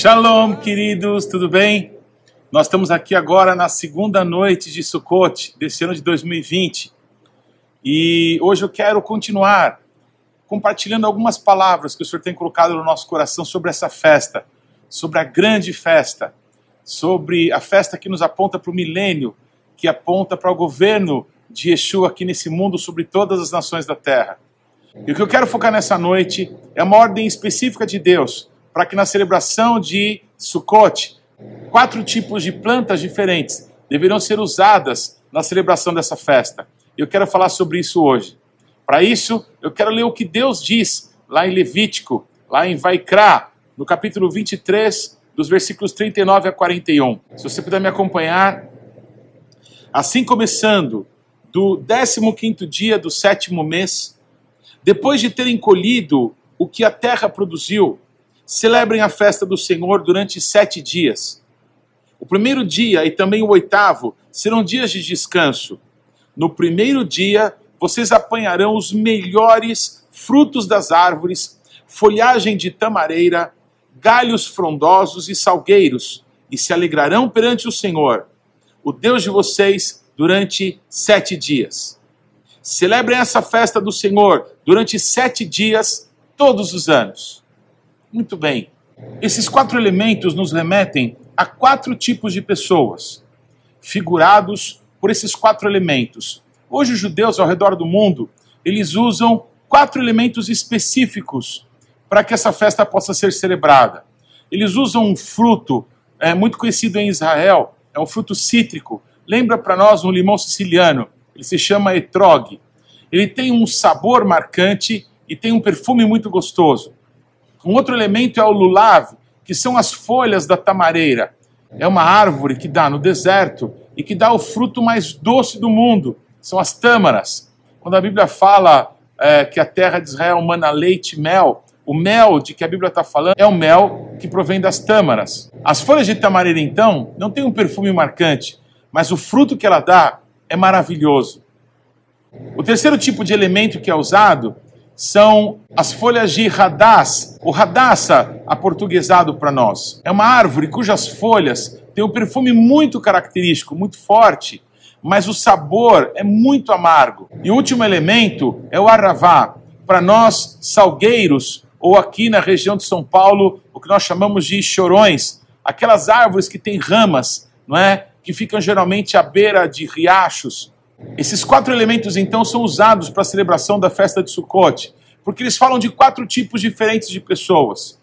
Shalom, queridos, tudo bem? Nós estamos aqui agora na segunda noite de Sukkot desse ano de 2020 e hoje eu quero continuar compartilhando algumas palavras que o Senhor tem colocado no nosso coração sobre essa festa, sobre a grande festa, sobre a festa que nos aponta para o milênio, que aponta para o governo de Yeshua aqui nesse mundo sobre todas as nações da terra. E o que eu quero focar nessa noite é uma ordem específica de Deus para que na celebração de Sukkot, quatro tipos de plantas diferentes deverão ser usadas na celebração dessa festa. Eu quero falar sobre isso hoje. Para isso, eu quero ler o que Deus diz lá em Levítico, lá em Vaikra, no capítulo 23, dos versículos 39 a 41. Se você puder me acompanhar, assim começando do 15º dia do sétimo mês, depois de terem colhido o que a terra produziu, celebrem a festa do Senhor durante sete dias. O primeiro dia e também o oitavo serão dias de descanso. No primeiro dia, vocês apanharão os melhores frutos das árvores, folhagem de tamareira, galhos frondosos e salgueiros, e se alegrarão perante o Senhor, o Deus de vocês, durante sete dias. Celebrem essa festa do Senhor durante sete dias, todos os anos. Muito bem. Esses quatro elementos nos remetem a quatro tipos de pessoas, figurados por esses quatro elementos. Hoje os judeus ao redor do mundo, eles usam quatro elementos específicos para que essa festa possa ser celebrada. Eles usam um fruto é, muito conhecido em Israel, é um fruto cítrico. Lembra para nós um limão siciliano, ele se chama etrog. Ele tem um sabor marcante e tem um perfume muito gostoso. Um outro elemento é o lulav, que são as folhas da tamareira. É uma árvore que dá no deserto e que dá o fruto mais doce do mundo. São as tâmaras. Quando a Bíblia fala é, que a terra de Israel mana leite e mel, o mel de que a Bíblia está falando é o mel que provém das tâmaras. As folhas de tamareira, então, não têm um perfume marcante, mas o fruto que ela dá é maravilhoso. O terceiro tipo de elemento que é usado são as folhas de radás, o radassa aportuguesado para nós. É uma árvore cujas folhas têm um perfume muito característico, muito forte, mas o sabor é muito amargo. E o último elemento é o arravá. Para nós, salgueiros, ou aqui na região de São Paulo, o que nós chamamos de chorões, aquelas árvores que têm ramas, não é? Que ficam geralmente à beira de riachos, esses quatro elementos, então, são usados para a celebração da festa de Sukkot, porque eles falam de quatro tipos diferentes de pessoas.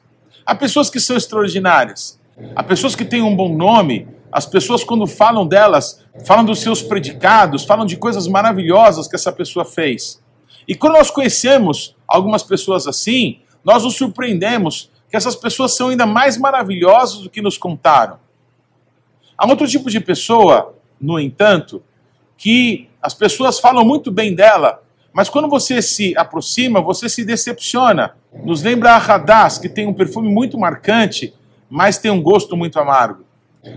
Há pessoas que são extraordinárias, há pessoas que têm um bom nome, as pessoas, quando falam delas, falam dos seus predicados, falam de coisas maravilhosas que essa pessoa fez. E quando nós conhecemos algumas pessoas assim, nós nos surpreendemos que essas pessoas são ainda mais maravilhosas do que nos contaram. Há outro tipo de pessoa, no entanto, que as pessoas falam muito bem dela, mas quando você se aproxima, você se decepciona. Nos lembra a Radaz, que tem um perfume muito marcante, mas tem um gosto muito amargo.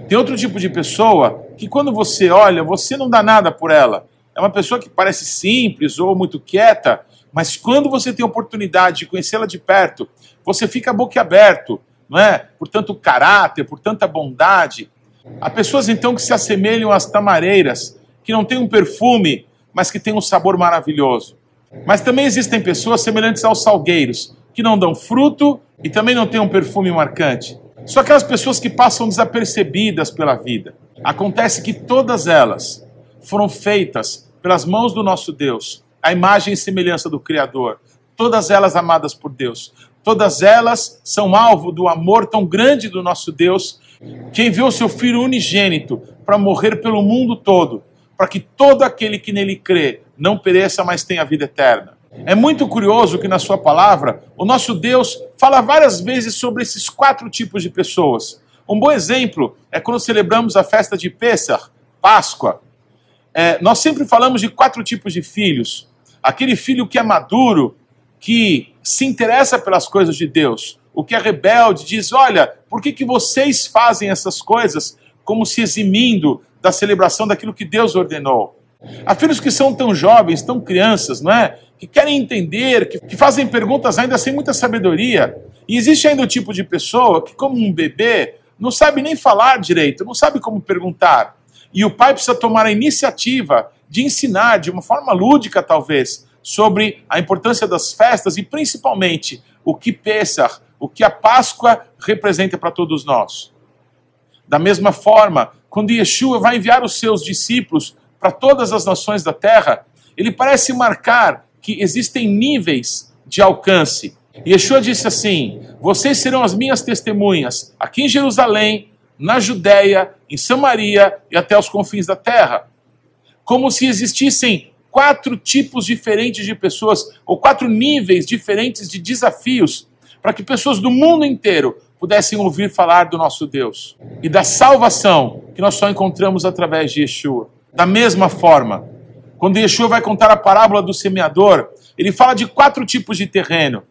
Tem outro tipo de pessoa que quando você olha, você não dá nada por ela. É uma pessoa que parece simples ou muito quieta, mas quando você tem oportunidade de conhecê-la de perto, você fica boquiaberto, não é? Por tanto caráter, por tanta bondade. Há pessoas então que se assemelham às tamareiras, que não tem um perfume, mas que tem um sabor maravilhoso. Mas também existem pessoas semelhantes aos salgueiros, que não dão fruto e também não têm um perfume marcante. São aquelas pessoas que passam desapercebidas pela vida. Acontece que todas elas foram feitas pelas mãos do nosso Deus, a imagem e semelhança do Criador. Todas elas amadas por Deus. Todas elas são alvo do amor tão grande do nosso Deus, que enviou seu Filho unigênito para morrer pelo mundo todo, para que todo aquele que nele crê não pereça, mas tenha vida eterna. É muito curioso que na sua palavra o nosso Deus fala várias vezes sobre esses quatro tipos de pessoas. Um bom exemplo é quando celebramos a festa de Pessah, Páscoa. É, nós sempre falamos de quatro tipos de filhos. Aquele filho que é maduro, que se interessa pelas coisas de Deus. O que é rebelde diz: Olha, por que, que vocês fazem essas coisas como se eximindo da celebração daquilo que Deus ordenou. Há filhos que são tão jovens, tão crianças, não é? Que querem entender, que, que fazem perguntas ainda sem muita sabedoria. E existe ainda o tipo de pessoa que, como um bebê, não sabe nem falar direito, não sabe como perguntar. E o pai precisa tomar a iniciativa de ensinar, de uma forma lúdica talvez, sobre a importância das festas e principalmente o que Pessah, o que a Páscoa representa para todos nós. Da mesma forma, quando Yeshua vai enviar os seus discípulos para todas as nações da terra, ele parece marcar que existem níveis de alcance. Yeshua disse assim: Vocês serão as minhas testemunhas aqui em Jerusalém, na Judéia, em Samaria e até os confins da terra. Como se existissem quatro tipos diferentes de pessoas, ou quatro níveis diferentes de desafios, para que pessoas do mundo inteiro pudessem ouvir falar do nosso Deus e da salvação que nós só encontramos através de Yeshua. Da mesma forma, quando Yeshua vai contar a parábola do semeador, ele fala de quatro tipos de terreno.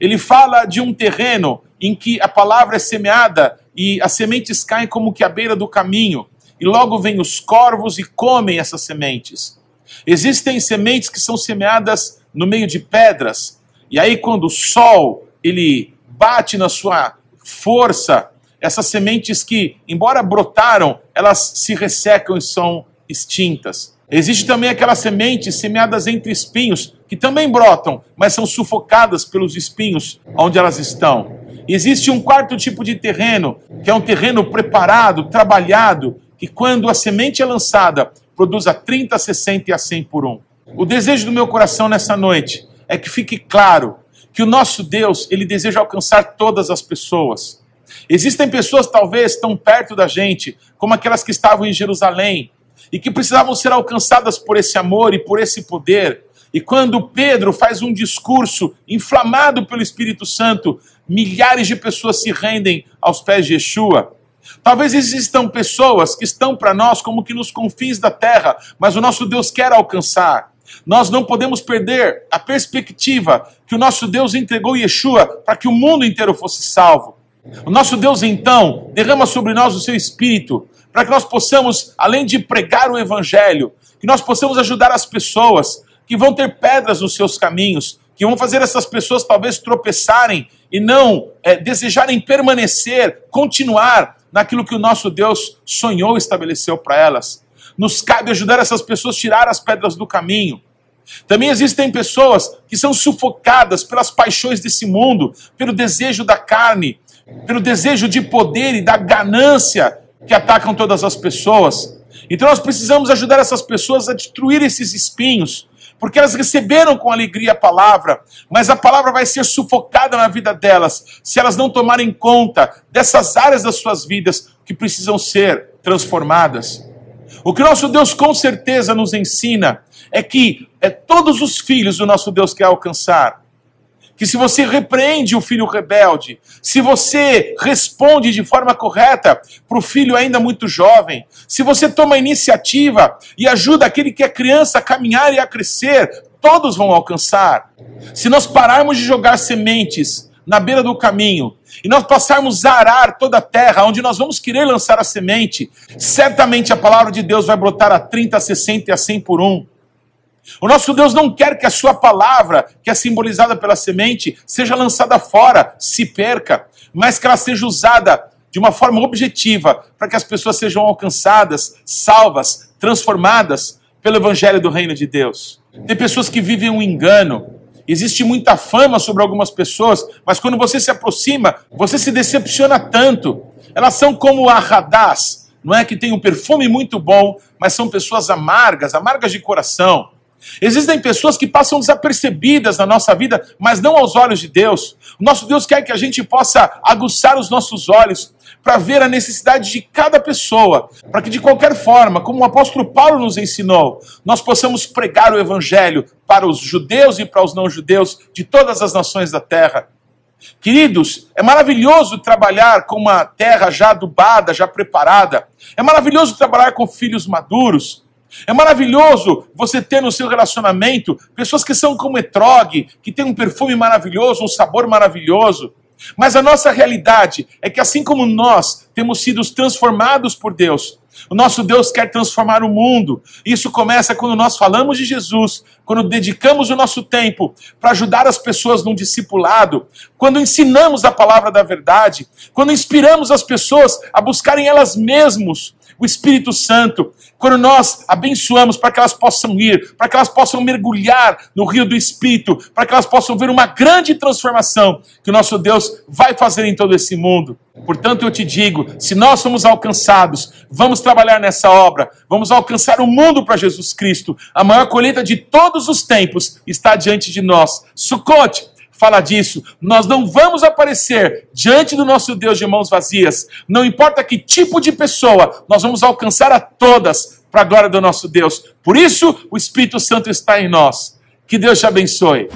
Ele fala de um terreno em que a palavra é semeada e as sementes caem como que à beira do caminho, e logo vêm os corvos e comem essas sementes. Existem sementes que são semeadas no meio de pedras, e aí quando o sol ele bate na sua força, essas sementes que, embora brotaram, elas se ressecam e são extintas. Existe também aquelas sementes semeadas entre espinhos, que também brotam, mas são sufocadas pelos espinhos onde elas estão. Existe um quarto tipo de terreno, que é um terreno preparado, trabalhado, que quando a semente é lançada, produz a 30, 60 e a 100 por um. O desejo do meu coração nessa noite é que fique claro que o nosso Deus, ele deseja alcançar todas as pessoas. Existem pessoas talvez tão perto da gente, como aquelas que estavam em Jerusalém, e que precisavam ser alcançadas por esse amor e por esse poder. E quando Pedro faz um discurso inflamado pelo Espírito Santo, milhares de pessoas se rendem aos pés de Yeshua. Talvez existam pessoas que estão para nós como que nos confins da terra, mas o nosso Deus quer alcançar. Nós não podemos perder a perspectiva que o nosso Deus entregou Yeshua para que o mundo inteiro fosse salvo. O nosso Deus, então, derrama sobre nós o seu espírito, para que nós possamos, além de pregar o evangelho, que nós possamos ajudar as pessoas que vão ter pedras nos seus caminhos, que vão fazer essas pessoas talvez tropeçarem e não é, desejarem permanecer, continuar naquilo que o nosso Deus sonhou e estabeleceu para elas. Nos cabe ajudar essas pessoas a tirar as pedras do caminho. Também existem pessoas que são sufocadas pelas paixões desse mundo, pelo desejo da carne, pelo desejo de poder e da ganância que atacam todas as pessoas. Então nós precisamos ajudar essas pessoas a destruir esses espinhos, porque elas receberam com alegria a palavra, mas a palavra vai ser sufocada na vida delas se elas não tomarem conta dessas áreas das suas vidas que precisam ser transformadas. O que nosso Deus com certeza nos ensina é que é todos os filhos do nosso Deus quer alcançar. Que se você repreende o filho rebelde, se você responde de forma correta para o filho ainda muito jovem, se você toma iniciativa e ajuda aquele que é criança a caminhar e a crescer, todos vão alcançar. Se nós pararmos de jogar sementes na beira do caminho e nós passarmos a arar toda a terra, onde nós vamos querer lançar a semente, certamente a palavra de Deus vai brotar a 30, a 60 e a 100 por um. O nosso Deus não quer que a sua palavra, que é simbolizada pela semente, seja lançada fora, se perca, mas que ela seja usada de uma forma objetiva para que as pessoas sejam alcançadas, salvas, transformadas pelo evangelho do reino de Deus. Tem pessoas que vivem um engano, Existe muita fama sobre algumas pessoas, mas quando você se aproxima, você se decepciona tanto. Elas são como a Radaz, não é que tem um perfume muito bom, mas são pessoas amargas, amargas de coração. Existem pessoas que passam desapercebidas na nossa vida, mas não aos olhos de Deus. Nosso Deus quer que a gente possa aguçar os nossos olhos para ver a necessidade de cada pessoa, para que de qualquer forma, como o apóstolo Paulo nos ensinou, nós possamos pregar o evangelho para os judeus e para os não judeus de todas as nações da terra. Queridos, é maravilhoso trabalhar com uma terra já adubada, já preparada. É maravilhoso trabalhar com filhos maduros. É maravilhoso você ter no seu relacionamento pessoas que são como etrog, que tem um perfume maravilhoso, um sabor maravilhoso. Mas a nossa realidade é que assim como nós temos sido transformados por Deus, O nosso Deus quer transformar o mundo. Isso começa quando nós falamos de Jesus, quando dedicamos o nosso tempo para ajudar as pessoas num discipulado, quando ensinamos a palavra da verdade, quando inspiramos as pessoas a buscarem elas mesmas o Espírito Santo, quando nós abençoamos para que elas possam ir, para que elas possam mergulhar no rio do Espírito, para que elas possam ver uma grande transformação que o nosso Deus vai fazer em todo esse mundo. Portanto, eu te digo: se nós somos alcançados, vamos trabalhar nessa obra, vamos alcançar o mundo para Jesus Cristo. A maior colheita de todos os tempos está diante de nós. Sucote, fala disso. Nós não vamos aparecer diante do nosso Deus de mãos vazias. Não importa que tipo de pessoa, nós vamos alcançar a todas para a glória do nosso Deus. Por isso, o Espírito Santo está em nós. Que Deus te abençoe.